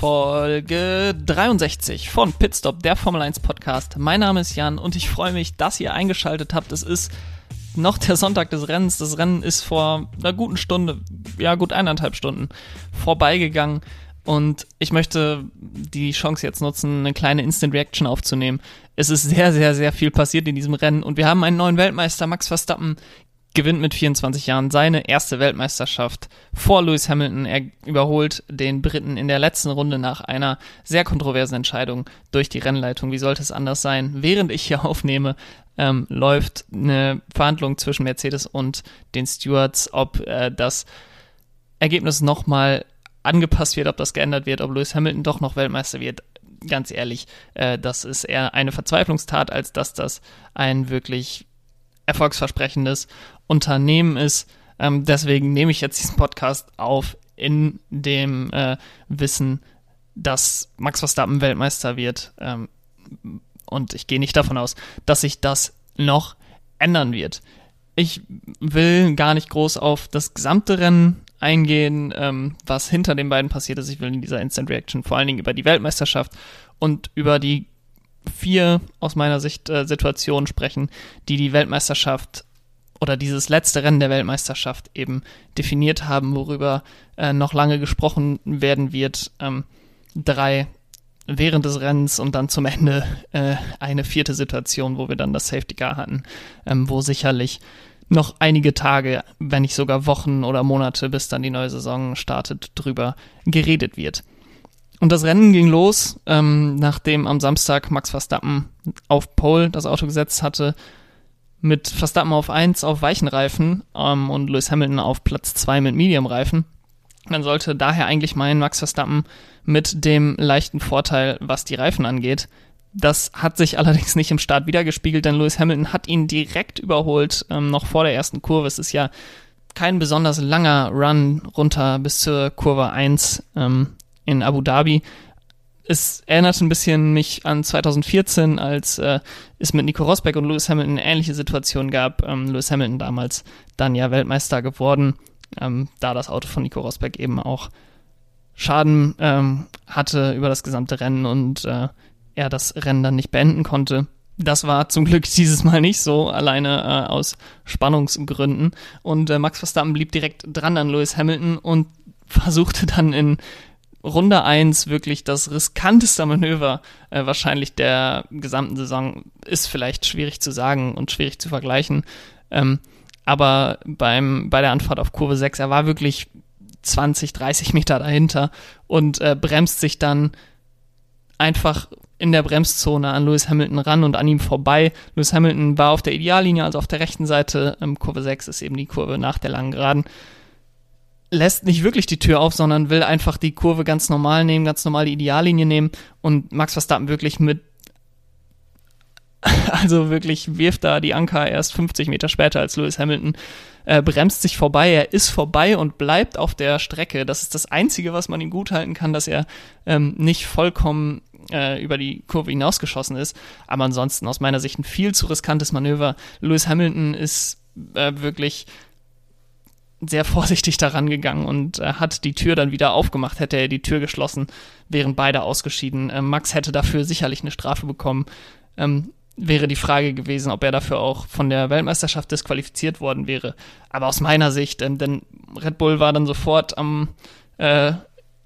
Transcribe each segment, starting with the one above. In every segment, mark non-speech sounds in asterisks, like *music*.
Folge 63 von Pitstop, der Formel 1 Podcast. Mein Name ist Jan und ich freue mich, dass ihr eingeschaltet habt. Es ist noch der Sonntag des Rennens. Das Rennen ist vor einer guten Stunde, ja gut eineinhalb Stunden vorbeigegangen. Und ich möchte die Chance jetzt nutzen, eine kleine Instant Reaction aufzunehmen. Es ist sehr, sehr, sehr viel passiert in diesem Rennen und wir haben einen neuen Weltmeister, Max Verstappen, gewinnt mit 24 Jahren seine erste Weltmeisterschaft vor Lewis Hamilton. Er überholt den Briten in der letzten Runde nach einer sehr kontroversen Entscheidung durch die Rennleitung. Wie sollte es anders sein? Während ich hier *laughs* aufnehme, ähm, läuft eine Verhandlung zwischen Mercedes und den Stewards, ob äh, das Ergebnis nochmal angepasst wird, ob das geändert wird, ob Lewis Hamilton doch noch Weltmeister wird. Ganz ehrlich, äh, das ist eher eine Verzweiflungstat, als dass das ein wirklich erfolgsversprechendes Unternehmen ist. Ähm, deswegen nehme ich jetzt diesen Podcast auf in dem äh, Wissen, dass Max Verstappen Weltmeister wird. Ähm, und ich gehe nicht davon aus, dass sich das noch ändern wird. Ich will gar nicht groß auf das gesamte Rennen eingehen, ähm, was hinter den beiden passiert ist. Ich will in dieser Instant Reaction vor allen Dingen über die Weltmeisterschaft und über die vier aus meiner Sicht äh, Situationen sprechen, die die Weltmeisterschaft oder dieses letzte Rennen der Weltmeisterschaft eben definiert haben, worüber äh, noch lange gesprochen werden wird. Ähm, drei während des Rennens und dann zum Ende äh, eine vierte Situation, wo wir dann das Safety Car hatten, ähm, wo sicherlich noch einige Tage, wenn nicht sogar Wochen oder Monate, bis dann die neue Saison startet, drüber geredet wird. Und das Rennen ging los, ähm, nachdem am Samstag Max Verstappen auf Pole das Auto gesetzt hatte, mit Verstappen auf 1 auf weichen Reifen ähm, und Lewis Hamilton auf Platz 2 mit Medium-Reifen. Man sollte daher eigentlich meinen, Max Verstappen mit dem leichten Vorteil, was die Reifen angeht. Das hat sich allerdings nicht im Start wiedergespiegelt, denn Lewis Hamilton hat ihn direkt überholt, ähm, noch vor der ersten Kurve. Es ist ja kein besonders langer Run runter bis zur Kurve 1. Ähm, in Abu Dhabi. Es erinnert ein bisschen mich an 2014, als äh, es mit Nico Rosberg und Lewis Hamilton eine ähnliche Situation gab. Ähm, Lewis Hamilton damals dann ja Weltmeister geworden, ähm, da das Auto von Nico Rosberg eben auch Schaden ähm, hatte über das gesamte Rennen und äh, er das Rennen dann nicht beenden konnte. Das war zum Glück *laughs* dieses Mal nicht so, alleine äh, aus Spannungsgründen. Und äh, Max Verstappen blieb direkt dran an Lewis Hamilton und *laughs* versuchte dann in Runde 1 wirklich das riskanteste Manöver äh, wahrscheinlich der gesamten Saison. Ist vielleicht schwierig zu sagen und schwierig zu vergleichen. Ähm, aber beim, bei der Anfahrt auf Kurve 6, er war wirklich 20, 30 Meter dahinter und äh, bremst sich dann einfach in der Bremszone an Lewis Hamilton ran und an ihm vorbei. Lewis Hamilton war auf der Ideallinie, also auf der rechten Seite. Ähm, Kurve 6 ist eben die Kurve nach der langen Geraden lässt nicht wirklich die Tür auf, sondern will einfach die Kurve ganz normal nehmen, ganz normal die Ideallinie nehmen und Max Verstappen wirklich mit, *laughs* also wirklich wirft da die Anker erst 50 Meter später als Lewis Hamilton, äh, bremst sich vorbei, er ist vorbei und bleibt auf der Strecke. Das ist das Einzige, was man ihm gut halten kann, dass er ähm, nicht vollkommen äh, über die Kurve hinausgeschossen ist. Aber ansonsten aus meiner Sicht ein viel zu riskantes Manöver. Lewis Hamilton ist äh, wirklich sehr *laughs* vorsichtig daran gegangen und äh, hat die Tür dann wieder aufgemacht. Hätte er die Tür geschlossen, wären beide ausgeschieden. Ähm, Max hätte dafür sicherlich eine Strafe bekommen. Ähm, wäre die Frage gewesen, ob er dafür auch von der Weltmeisterschaft disqualifiziert worden wäre. Aber aus meiner Sicht, ähm, denn Red Bull war dann sofort am äh,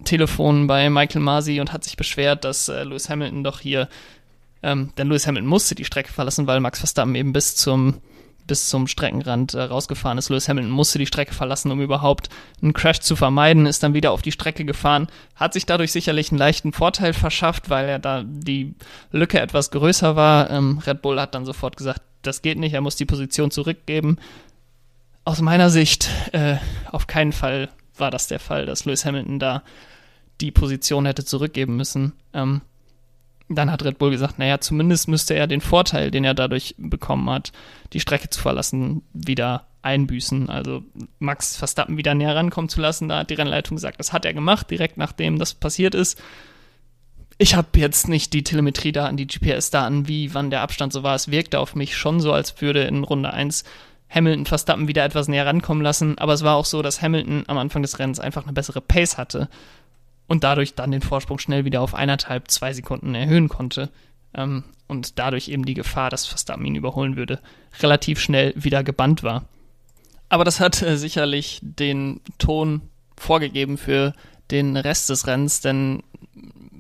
Telefon bei Michael Masi und hat sich beschwert, dass äh, Lewis Hamilton doch hier, ähm, denn Lewis Hamilton musste die Strecke verlassen, weil Max Verstappen eben bis zum bis zum Streckenrand äh, rausgefahren ist. Lewis Hamilton musste die Strecke verlassen, um überhaupt einen Crash zu vermeiden, ist dann wieder auf die Strecke gefahren, hat sich dadurch sicherlich einen leichten Vorteil verschafft, weil er da die Lücke etwas größer war. Ähm, Red Bull hat dann sofort gesagt, das geht nicht, er muss die Position zurückgeben. Aus meiner Sicht äh, auf keinen Fall war das der Fall, dass Lewis Hamilton da die Position hätte zurückgeben müssen. Ähm, dann hat Red Bull gesagt, naja, zumindest müsste er den Vorteil, den er dadurch bekommen hat, die Strecke zu verlassen, wieder einbüßen. Also Max Verstappen wieder näher rankommen zu lassen. Da hat die Rennleitung gesagt, das hat er gemacht, direkt nachdem das passiert ist. Ich habe jetzt nicht die Telemetriedaten, die GPS-Daten, wie wann der Abstand so war. Es wirkte auf mich schon so, als würde in Runde 1 Hamilton Verstappen wieder etwas näher rankommen lassen. Aber es war auch so, dass Hamilton am Anfang des Rennens einfach eine bessere Pace hatte und dadurch dann den Vorsprung schnell wieder auf eineinhalb, zwei Sekunden erhöhen konnte. Ähm, und dadurch eben die Gefahr, dass Verstappen ihn überholen würde, relativ schnell wieder gebannt war. Aber das hat äh, sicherlich den Ton vorgegeben für den Rest des Rennens, denn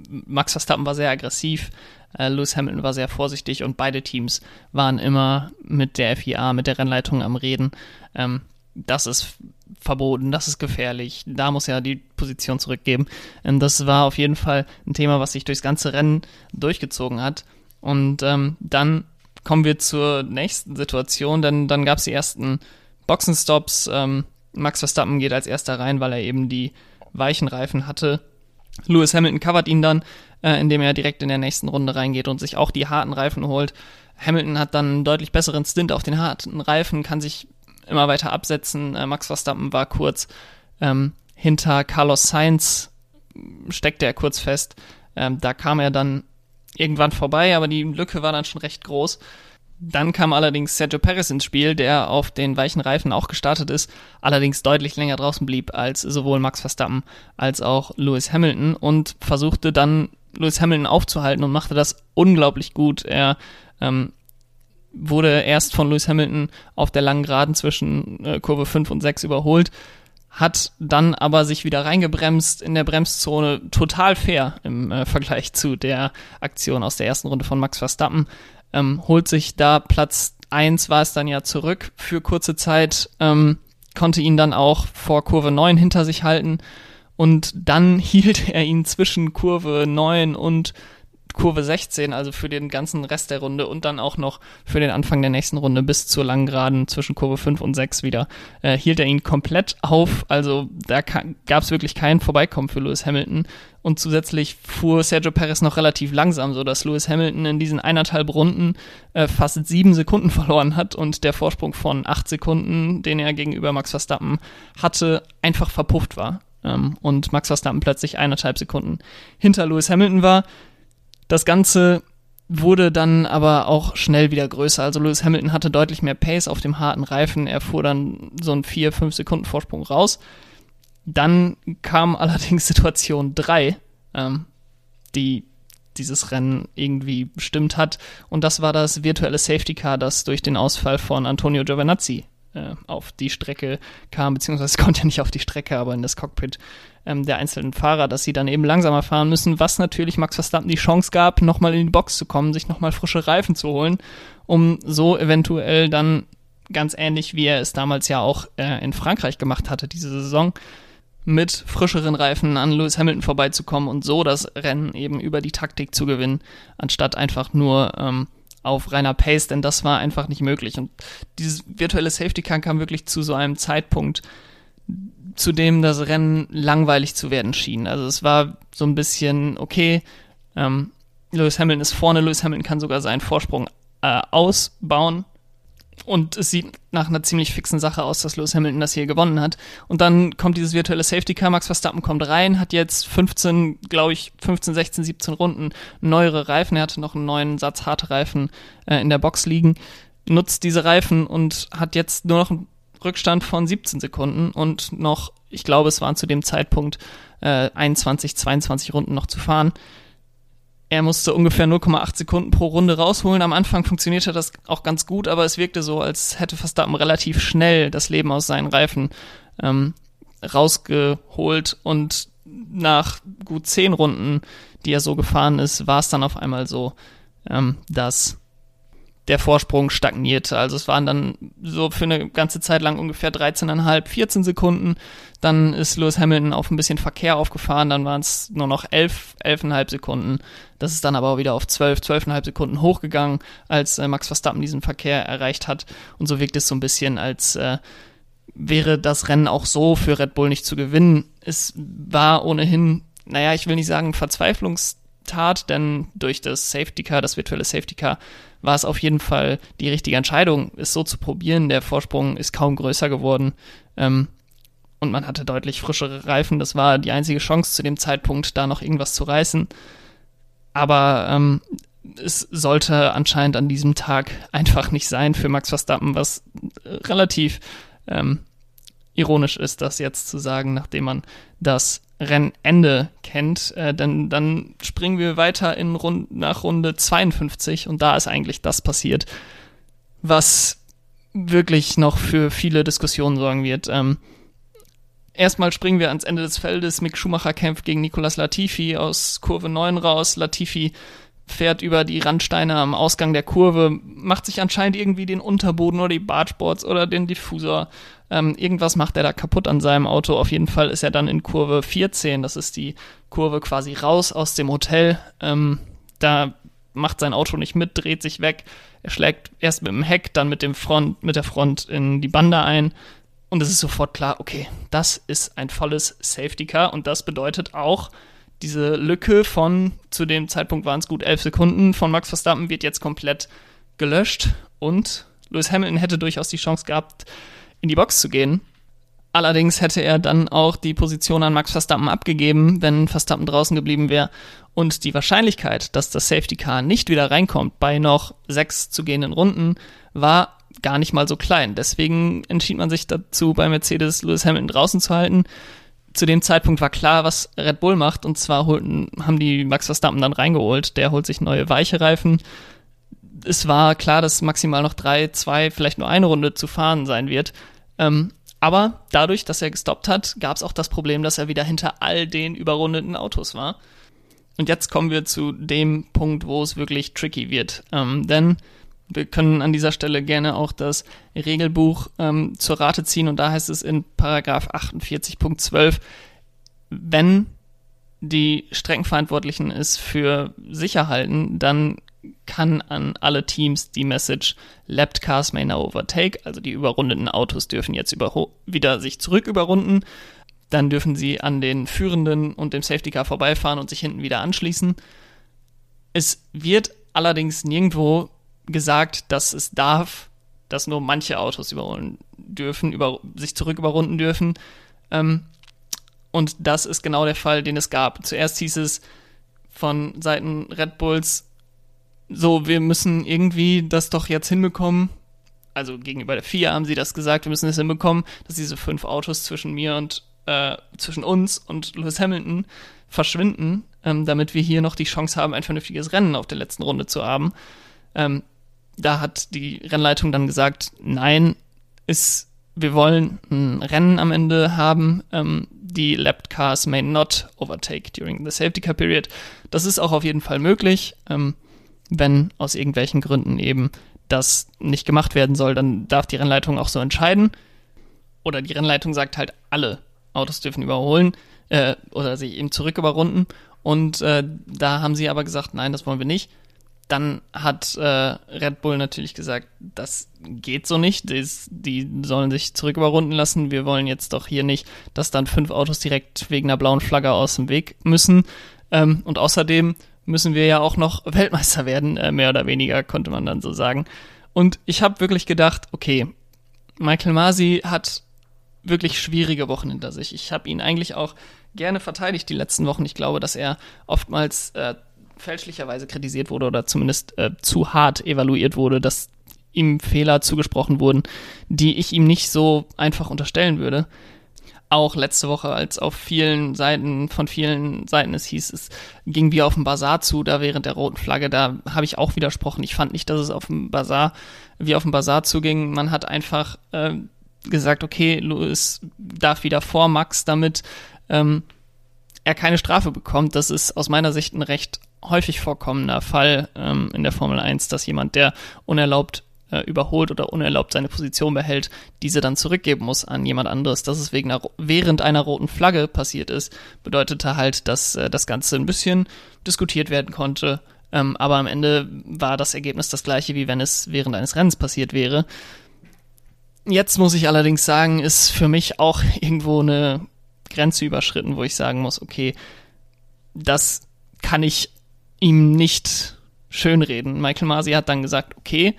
Max Verstappen war sehr aggressiv, äh, Lewis Hamilton war sehr vorsichtig und beide Teams waren immer mit der FIA, mit der Rennleitung am Reden. Ähm, das ist verboten, das ist gefährlich, da muss ja die Position zurückgeben. Ähm, das war auf jeden Fall ein Thema, was sich durchs ganze Rennen durchgezogen hat. Und ähm, dann kommen wir zur nächsten Situation, denn dann gab es die ersten Boxenstops. Ähm, Max Verstappen geht als erster rein, weil er eben die weichen Reifen hatte. Lewis Hamilton covert ihn dann, äh, indem er direkt in der nächsten Runde reingeht und sich auch die harten Reifen holt. Hamilton hat dann einen deutlich besseren Stint auf den harten Reifen, kann sich immer weiter absetzen. Äh, Max Verstappen war kurz ähm, hinter Carlos Sainz, steckte er kurz fest. Ähm, da kam er dann irgendwann vorbei, aber die Lücke war dann schon recht groß. Dann kam allerdings Sergio Perez ins Spiel, der auf den weichen Reifen auch gestartet ist, allerdings deutlich länger draußen blieb als sowohl Max Verstappen als auch Lewis Hamilton und versuchte dann Lewis Hamilton aufzuhalten und machte das unglaublich gut. Er ähm, wurde erst von Lewis Hamilton auf der langen Geraden zwischen äh, Kurve 5 und 6 überholt, hat dann aber sich wieder reingebremst in der Bremszone, total fair im äh, Vergleich zu der Aktion aus der ersten Runde von Max Verstappen, ähm, holt sich da Platz 1 war es dann ja zurück für kurze Zeit, ähm, konnte ihn dann auch vor Kurve 9 hinter sich halten. Und dann *laughs* hielt er ihn zwischen Kurve 9 und Kurve 16, also für den ganzen Rest der Runde und dann auch noch für den Anfang der nächsten Runde bis zur langen Geraden zwischen Kurve 5 und 6 wieder, äh, hielt er ihn komplett auf. Also da gab es wirklich kein Vorbeikommen für Lewis Hamilton. Und zusätzlich fuhr Sergio Perez noch relativ langsam, so dass Lewis Hamilton in diesen eineinhalb Runden äh, fast sieben Sekunden *laughs* verloren hat und der Vorsprung von acht Sekunden, den er gegenüber Max Verstappen hatte, einfach verpufft war. Ähm, und Max Verstappen plötzlich eineinhalb Sekunden hinter Lewis Hamilton war. Das Ganze wurde dann aber auch schnell wieder größer. Also Lewis Hamilton hatte deutlich mehr Pace auf dem harten Reifen. Er fuhr dann so einen 4, 5 Sekunden Vorsprung raus. Dann kam *laughs* allerdings Situation 3, ähm, die dieses Rennen irgendwie bestimmt hat. Und das war das virtuelle Safety Car, das durch den Ausfall von Antonio Giovinazzi äh, auf die Strecke kam, beziehungsweise *laughs* konnte ja nicht auf die Strecke, aber in das Cockpit ähm, der einzelnen Fahrer, dass sie dann eben langsamer fahren müssen, was natürlich Max Verstappen die Chance gab, nochmal in die Box zu kommen, sich nochmal frische Reifen zu holen, um so eventuell dann ganz ähnlich wie er es damals ja auch äh, in Frankreich gemacht hatte, diese Saison, mit frischeren Reifen an Lewis Hamilton vorbeizukommen und so das Rennen eben über die Taktik zu gewinnen, anstatt einfach nur ähm, auf reiner Pace, denn das war einfach nicht möglich. Und dieses virtuelle Safety Car kam wirklich zu so einem Zeitpunkt, zu dem das Rennen langweilig zu werden schien. Also es war so ein bisschen, okay, ähm, Lewis Hamilton ist vorne, Lewis Hamilton kann sogar seinen Vorsprung äh, ausbauen und es sieht nach einer ziemlich fixen Sache aus, dass Lewis Hamilton das hier gewonnen hat. Und dann kommt dieses virtuelle Safety Car, Max Verstappen kommt rein, hat jetzt 15, glaube ich, 15, 16, 17 Runden neuere Reifen. Er hatte noch einen neuen Satz harte Reifen äh, in der Box liegen, nutzt diese Reifen und hat jetzt nur noch einen Rückstand von 17 Sekunden und noch, ich glaube, es waren zu dem Zeitpunkt äh, 21, 22 Runden noch zu fahren. Er musste ungefähr 0,8 Sekunden pro Runde rausholen. Am Anfang funktionierte das auch ganz gut, aber es wirkte so, als hätte Verstappen relativ schnell das Leben aus seinen Reifen ähm, rausgeholt und nach gut zehn Runden, die er so gefahren ist, war es dann auf einmal so, ähm, dass der Vorsprung stagnierte. Also es waren dann so für eine ganze Zeit lang ungefähr 13,5, 14 Sekunden. Dann ist Lewis Hamilton auf ein bisschen Verkehr aufgefahren, dann waren es nur noch 11, 11,5 Sekunden. Das ist dann aber auch wieder auf 12, 12,5 Sekunden hochgegangen, als äh, Max Verstappen diesen Verkehr erreicht hat. Und so wirkt es so ein bisschen, als äh, wäre das Rennen auch so für Red Bull nicht zu gewinnen. Es war ohnehin, naja, ich will nicht sagen Verzweiflungstat, denn durch das Safety Car, das virtuelle Safety Car, war es auf jeden Fall die richtige Entscheidung, es so zu probieren. Der Vorsprung ist kaum größer geworden. Ähm, und man hatte deutlich frischere Reifen. Das war die einzige Chance zu dem Zeitpunkt, da noch irgendwas zu reißen. Aber ähm, es sollte anscheinend an diesem Tag *laughs* einfach nicht sein für Max Verstappen, was relativ ähm, ironisch ist, das jetzt zu sagen, nachdem man das Rennende kennt, äh, denn dann springen wir weiter in Rund nach Runde 52 und da ist eigentlich das passiert, was wirklich noch für viele Diskussionen sorgen wird. Ähm, erstmal springen wir ans Ende des Feldes. Mick Schumacher kämpft gegen Nicolas Latifi aus Kurve 9 raus. Latifi fährt über die Randsteine am Ausgang der Kurve, macht sich anscheinend irgendwie den Unterboden oder die Bargeboards oder den Diffusor. Ähm, irgendwas macht er da kaputt an seinem Auto. Auf jeden Fall ist er dann in Kurve 14, das ist die Kurve quasi raus aus dem Hotel. Ähm, da macht sein Auto nicht mit, dreht sich weg. Er schlägt erst mit dem Heck, dann mit dem Front, mit der Front in die Bande ein. Und es ist sofort klar, okay, das ist ein volles Safety Car und das bedeutet auch, diese Lücke von, zu dem Zeitpunkt waren es gut elf Sekunden, von Max Verstappen wird jetzt komplett gelöscht und Lewis Hamilton hätte durchaus die Chance gehabt, in die Box zu gehen. Allerdings hätte er dann auch die Position an Max Verstappen abgegeben, wenn Verstappen draußen geblieben wäre. Und die Wahrscheinlichkeit, dass das Safety Car nicht wieder reinkommt bei noch sechs zu gehenden Runden, war gar nicht mal so klein. Deswegen entschied man sich dazu, bei Mercedes Lewis Hamilton draußen zu halten zu dem Zeitpunkt war klar, was Red Bull macht. Und zwar holten, haben die Max Verstappen dann reingeholt. Der holt sich neue weiche Reifen. Es war klar, dass maximal noch drei, zwei, vielleicht nur eine Runde zu fahren sein wird. Ähm, aber dadurch, dass er gestoppt hat, gab es auch das Problem, dass er wieder hinter all den überrundeten Autos war. Und jetzt kommen wir zu dem Punkt, wo es wirklich tricky wird. Ähm, denn wir können an dieser Stelle gerne auch das Regelbuch ähm, zur Rate ziehen und da heißt es in Paragraph 48.12, wenn die Streckenverantwortlichen es für sicher halten, dann kann an alle Teams die Message Lapped Cars may now overtake, also die überrundeten Autos dürfen jetzt wieder sich zurück überrunden, dann dürfen sie an den Führenden und dem Safety Car vorbeifahren und sich hinten wieder anschließen. Es wird allerdings nirgendwo gesagt, dass es darf, dass nur manche Autos überholen dürfen, über, sich zurück überrunden dürfen. Ähm, und das ist genau der Fall, den es gab. Zuerst hieß es von Seiten Red Bulls, so, wir müssen irgendwie das doch jetzt hinbekommen. Also gegenüber der FIA haben sie das gesagt, wir müssen es hinbekommen, dass diese fünf Autos zwischen mir und äh, zwischen uns und Lewis Hamilton verschwinden, ähm, damit wir hier noch die Chance haben, ein vernünftiges Rennen auf der letzten Runde zu haben. Ähm, da hat die Rennleitung dann gesagt, nein, ist, wir wollen ein Rennen am Ende haben. Ähm, die Lapped Cars may not overtake during the Safety Car Period. Das ist auch auf jeden Fall möglich. Ähm, wenn aus irgendwelchen Gründen eben das nicht gemacht werden soll, dann darf die Rennleitung auch so entscheiden. Oder die Rennleitung sagt halt, alle Autos dürfen überholen äh, oder sich eben zurück überrunden. Und äh, da haben sie aber gesagt, nein, das wollen wir nicht dann hat äh, Red Bull natürlich gesagt, das geht so nicht, das, die sollen sich zurück überrunden lassen. Wir wollen jetzt doch hier nicht, dass dann fünf Autos direkt wegen einer blauen Flagge aus dem Weg müssen. Ähm, und außerdem müssen wir ja auch noch Weltmeister werden, äh, mehr oder weniger, konnte man dann so sagen. Und ich habe wirklich gedacht, okay, Michael Masi hat wirklich schwierige Wochen hinter sich. Ich habe ihn eigentlich auch gerne verteidigt die letzten Wochen. Ich glaube, dass er oftmals äh, fälschlicherweise kritisiert wurde oder zumindest äh, zu hart evaluiert wurde, dass ihm Fehler zugesprochen wurden, die ich ihm nicht so einfach unterstellen würde. Auch letzte Woche, als auf vielen Seiten, von vielen Seiten es hieß, es ging wie auf dem Bazar zu, da während der roten Flagge, da habe ich auch widersprochen. Ich fand nicht, dass es auf dem Bazar, wie auf dem Bazar zuging. Man hat einfach äh, gesagt, okay, Louis darf wieder vor Max, damit ähm, er keine Strafe bekommt. Das ist aus meiner Sicht ein recht häufig vorkommender Fall ähm, in der Formel 1, dass jemand, der unerlaubt äh, überholt oder unerlaubt seine Position behält, diese dann zurückgeben muss an jemand anderes. Dass es wegen einer, während einer roten Flagge passiert ist, bedeutete halt, dass äh, das Ganze ein bisschen diskutiert werden konnte. Ähm, aber am Ende war das Ergebnis das gleiche, wie wenn es während eines Rennens passiert wäre. Jetzt muss ich allerdings sagen, ist für mich auch *laughs* irgendwo eine Grenze überschritten, wo ich sagen muss, okay, das kann ich ihm nicht schönreden. Michael Masi hat dann gesagt, okay,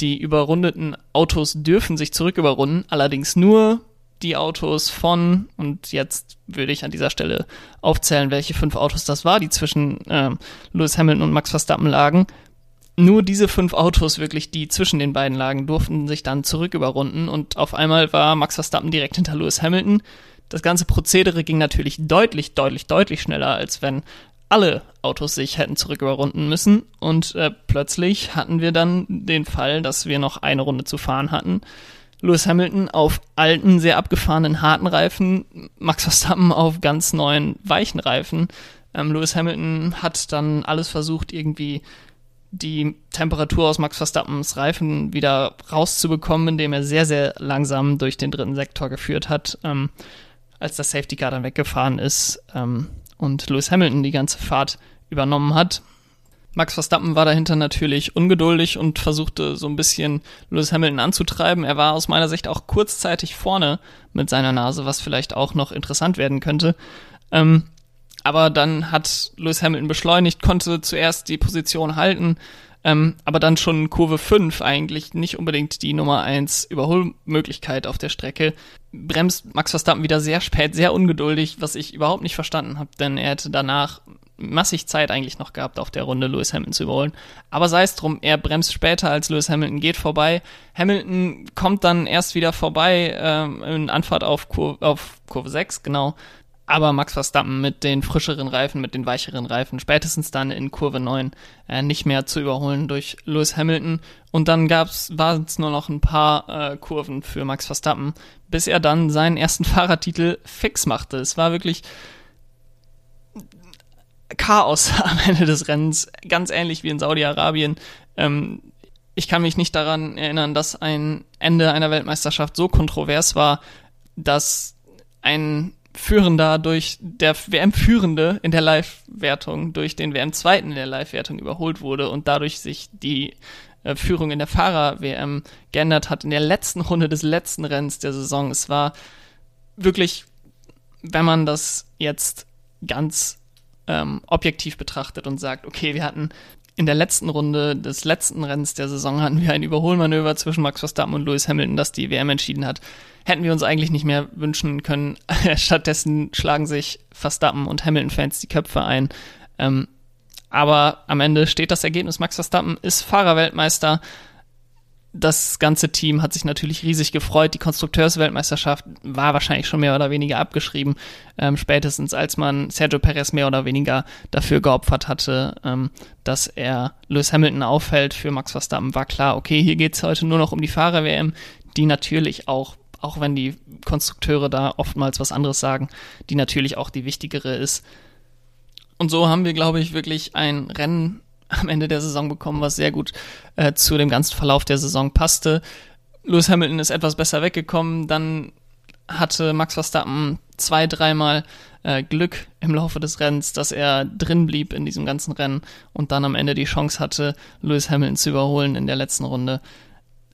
die überrundeten Autos dürfen sich zurück überrunden, allerdings nur die Autos von, und jetzt würde ich an dieser Stelle aufzählen, welche fünf Autos das war, die zwischen äh, Lewis Hamilton und Max Verstappen lagen. Nur diese fünf Autos, wirklich die zwischen den beiden lagen, durften sich dann zurück überrunden und auf einmal war Max Verstappen direkt hinter Lewis Hamilton, Das ganze Prozedere ging natürlich deutlich, deutlich, deutlich schneller, als wenn alle Autos sich hätten zurück überrunden müssen. Und äh, plötzlich hatten wir dann den Fall, dass wir noch eine Runde zu fahren hatten. Lewis Hamilton auf alten, sehr abgefahrenen, harten Reifen, Max Verstappen auf ganz neuen, weichen Reifen. Ähm, Lewis Hamilton hat dann alles versucht, irgendwie die Temperatur aus Max Verstappens Reifen wieder rauszubekommen, indem er sehr, sehr langsam durch den dritten Sektor geführt hat, ähm, als das Safety Car dann weggefahren ist ähm, und Lewis Hamilton die ganze Fahrt übernommen hat. Max Verstappen war dahinter natürlich ungeduldig und versuchte so ein bisschen Lewis Hamilton anzutreiben. Er war aus meiner Sicht auch kurzzeitig vorne mit seiner Nase, was vielleicht auch noch interessant werden könnte. Ähm, aber dann hat Lewis Hamilton beschleunigt, konnte zuerst die Position halten, ähm, aber dann schon Kurve 5 eigentlich nicht unbedingt die Nummer 1 Überholmöglichkeit auf der Strecke. Bremst Max Verstappen wieder sehr spät, sehr ungeduldig, was ich überhaupt nicht verstanden habe, denn er hätte danach massig Zeit eigentlich noch gehabt, auf der Runde Lewis Hamilton zu überholen. Aber sei es drum, er bremst später als Lewis Hamilton, geht vorbei. Hamilton kommt dann erst wieder vorbei ähm, in Anfahrt auf, Kur auf Kurve 6, genau. Aber Max Verstappen mit den frischeren Reifen, mit den weicheren Reifen, spätestens dann in Kurve 9 äh, nicht mehr zu überholen durch Lewis Hamilton. Und dann gab's, waren es nur noch ein paar äh, Kurven für Max Verstappen, bis er dann seinen ersten *laughs* Fahrertitel fix machte. Es war wirklich Chaos *laughs* am Ende des Rennens, ganz ähnlich wie in Saudi-Arabien. Ähm, ich kann mich nicht daran erinnern, dass ein Ende einer Weltmeisterschaft so kontrovers war, dass ein Führender durch der WM-Führende in der Live-Wertung durch den WM-Zweiten in der Live-Wertung überholt wurde und dadurch sich die äh, Führung in der Fahrer-WM geändert hat in der letzten Runde des letzten Rennens der Saison. Es war wirklich, wenn man das jetzt ganz ähm, objektiv betrachtet und sagt, okay, wir hatten in der letzten Runde des letzten Rennens der Saison hatten wir ein Überholmanöver zwischen Max Verstappen und Lewis Hamilton, das die WM entschieden hat. Hätten wir uns eigentlich nicht mehr wünschen können. *laughs* Stattdessen schlagen sich Verstappen und Hamilton-Fans die Köpfe ein. Ähm, aber am Ende steht das Ergebnis. Max Verstappen ist Fahrerweltmeister das ganze Team hat sich natürlich riesig gefreut. Die Konstrukteursweltmeisterschaft war wahrscheinlich schon mehr oder weniger abgeschrieben, ähm, spätestens als man Sergio Perez mehr oder weniger dafür geopfert hatte, ähm, dass er Lewis Hamilton auffällt für Max Verstappen, war klar, okay, hier geht's heute nur noch um die Fahrer-WM, die natürlich auch, auch wenn die Konstrukteure da oftmals was anderes sagen, die natürlich auch die wichtigere ist. Und so haben wir, glaube ich, wirklich ein Rennen am Ende der Saison bekommen, was sehr gut äh, zu dem ganzen Verlauf der Saison passte. Lewis Hamilton ist etwas besser weggekommen, dann hatte Max Verstappen zwei, dreimal äh, Glück im Laufe des Rennens, dass er drin blieb in diesem ganzen Rennen und dann am Ende die Chance hatte, Lewis Hamilton zu überholen in der letzten Runde.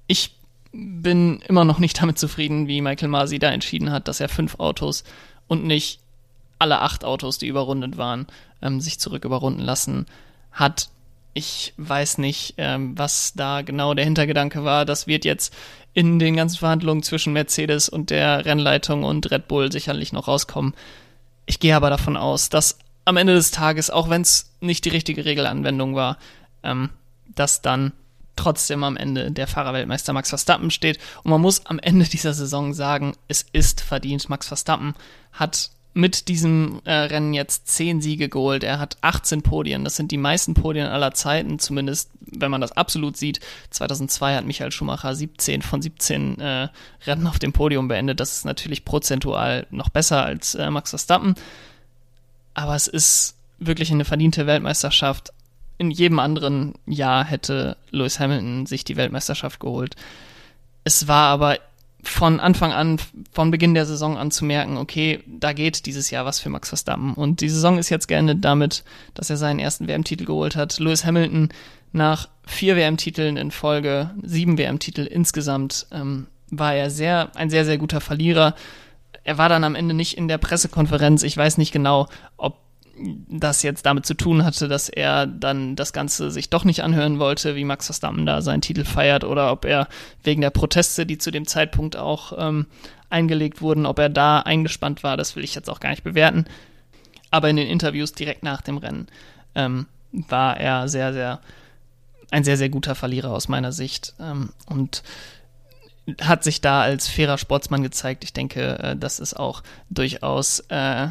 Ich bin immer noch nicht damit zufrieden, wie Michael Masi da entschieden hat, dass er fünf Autos und nicht alle acht Autos, die überrundet waren, ähm, sich zurück überrunden lassen hat ich weiß nicht, ähm, was da genau der Hintergedanke war. Das wird jetzt in den ganzen Verhandlungen zwischen Mercedes und der Rennleitung und Red Bull sicherlich noch rauskommen. Ich gehe aber davon aus, dass am Ende des Tages, auch wenn es nicht die richtige Regelanwendung war, ähm, dass dann trotzdem am Ende der Fahrerweltmeister Max Verstappen steht. Und man muss am Ende dieser Saison sagen, es ist verdient. Max Verstappen hat mit diesem äh, Rennen jetzt zehn Siege geholt. Er hat 18 Podien. Das sind die meisten Podien aller Zeiten, zumindest wenn man das absolut sieht. 2002 hat Michael Schumacher 17 von 17 äh, Rennen auf dem Podium beendet. Das ist natürlich prozentual noch besser als äh, Max Verstappen. Aber es ist wirklich eine verdiente Weltmeisterschaft. In jedem anderen Jahr hätte Lewis Hamilton sich die Weltmeisterschaft geholt. Es war aber von Anfang an, von Beginn der Saison an zu merken, okay, da geht dieses Jahr was für Max Verstappen. Und die Saison ist jetzt geendet damit, dass er seinen ersten WM-Titel geholt hat. Lewis Hamilton nach vier WM-Titeln in Folge, sieben WM-Titel insgesamt, ähm, war er sehr, ein sehr, sehr guter Verlierer. Er war dann am Ende nicht in der Pressekonferenz. Ich weiß nicht genau, ob das jetzt damit zu tun hatte, dass er dann das Ganze sich doch nicht anhören wollte, wie Max Verstappen da seinen Titel feiert, oder ob er wegen der Proteste, die zu dem Zeitpunkt auch ähm, eingelegt wurden, ob er da eingespannt war, das will ich jetzt auch gar nicht bewerten. Aber in den Interviews direkt nach dem Rennen ähm, war er sehr, sehr, ein sehr, sehr guter Verlierer aus meiner Sicht. Ähm, und hat sich da als fairer Sportsmann gezeigt. Ich denke, äh, das ist auch durchaus äh,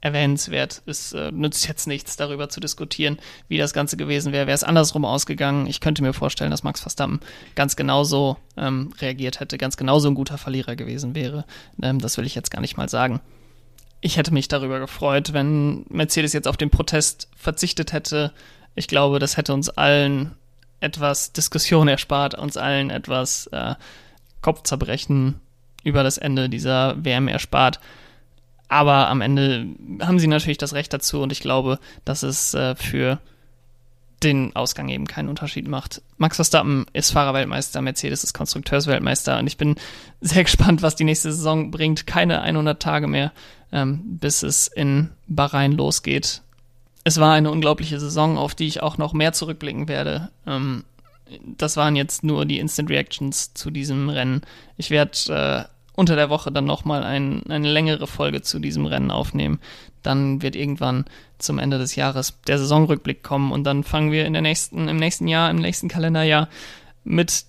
erwähnenswert. Es äh, nützt jetzt nichts, darüber zu diskutieren, wie das Ganze gewesen wäre. Wäre es andersrum ausgegangen? Ich könnte mir vorstellen, dass Max Verstappen ganz genauso ähm, reagiert hätte, ganz genauso ein guter Verlierer gewesen wäre. Ähm, das will ich jetzt gar nicht mal sagen. Ich hätte mich darüber gefreut, wenn Mercedes jetzt auf den Protest verzichtet hätte. Ich glaube, das hätte uns allen etwas Diskussion erspart, uns allen etwas äh, Kopfzerbrechen über das Ende dieser WM erspart. Aber am Ende haben sie natürlich das Recht dazu und ich glaube, dass es äh, für den Ausgang eben keinen Unterschied macht. Max Verstappen ist Fahrerweltmeister, Mercedes ist Konstrukteursweltmeister und ich bin *laughs* sehr gespannt, was die nächste Saison bringt. Keine 100 Tage mehr, ähm, bis es in Bahrain losgeht. Es war eine unglaubliche Saison, auf die ich auch noch mehr zurückblicken werde. Ähm, das waren jetzt nur die Instant Reactions zu diesem Rennen. Ich werde äh, unter der Woche dann nochmal ein, eine längere Folge zu diesem Rennen aufnehmen. Dann wird irgendwann zum Ende des Jahres der Saisonrückblick kommen und dann fangen wir in der nächsten, im nächsten Jahr, im nächsten Kalenderjahr mit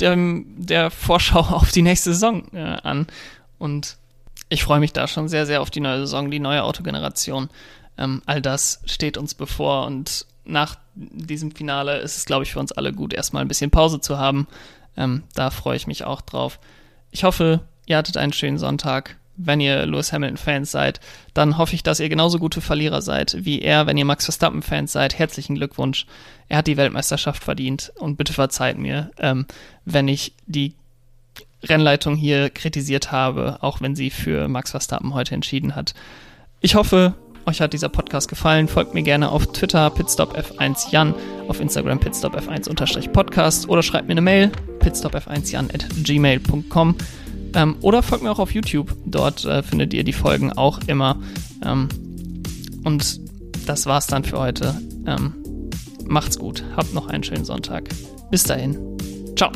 dem, der Vorschau auf die nächste Saison äh, an. Und ich freue mich da schon sehr, sehr auf die neue Saison, die neue Autogeneration. Ähm, all das steht uns bevor und nach diesem Finale ist es, glaube ich, für uns alle gut, erstmal ein bisschen Pause zu haben. Ähm, da freue ich mich auch drauf. Ich hoffe, ihr hattet einen schönen Sonntag. Wenn ihr Lewis Hamilton-Fans seid, dann hoffe ich, dass ihr genauso gute Verlierer seid wie er. Wenn ihr Max Verstappen-Fans seid, herzlichen Glückwunsch. Er hat die Weltmeisterschaft verdient und bitte verzeiht mir, ähm, wenn ich die Rennleitung hier kritisiert habe, auch wenn sie für Max Verstappen heute entschieden hat. Ich hoffe, euch hat dieser Podcast gefallen. Folgt mir gerne auf Twitter pitstopf1jan, auf Instagram pitstopf1-podcast oder schreibt mir eine Mail pitstopf1jan at gmail.com. Ähm, oder folgt mir auch auf YouTube. Dort äh, findet ihr die Folgen auch immer. Ähm, und das war's dann für heute. Ähm, macht's gut. Habt noch einen schönen Sonntag. Bis dahin. Ciao.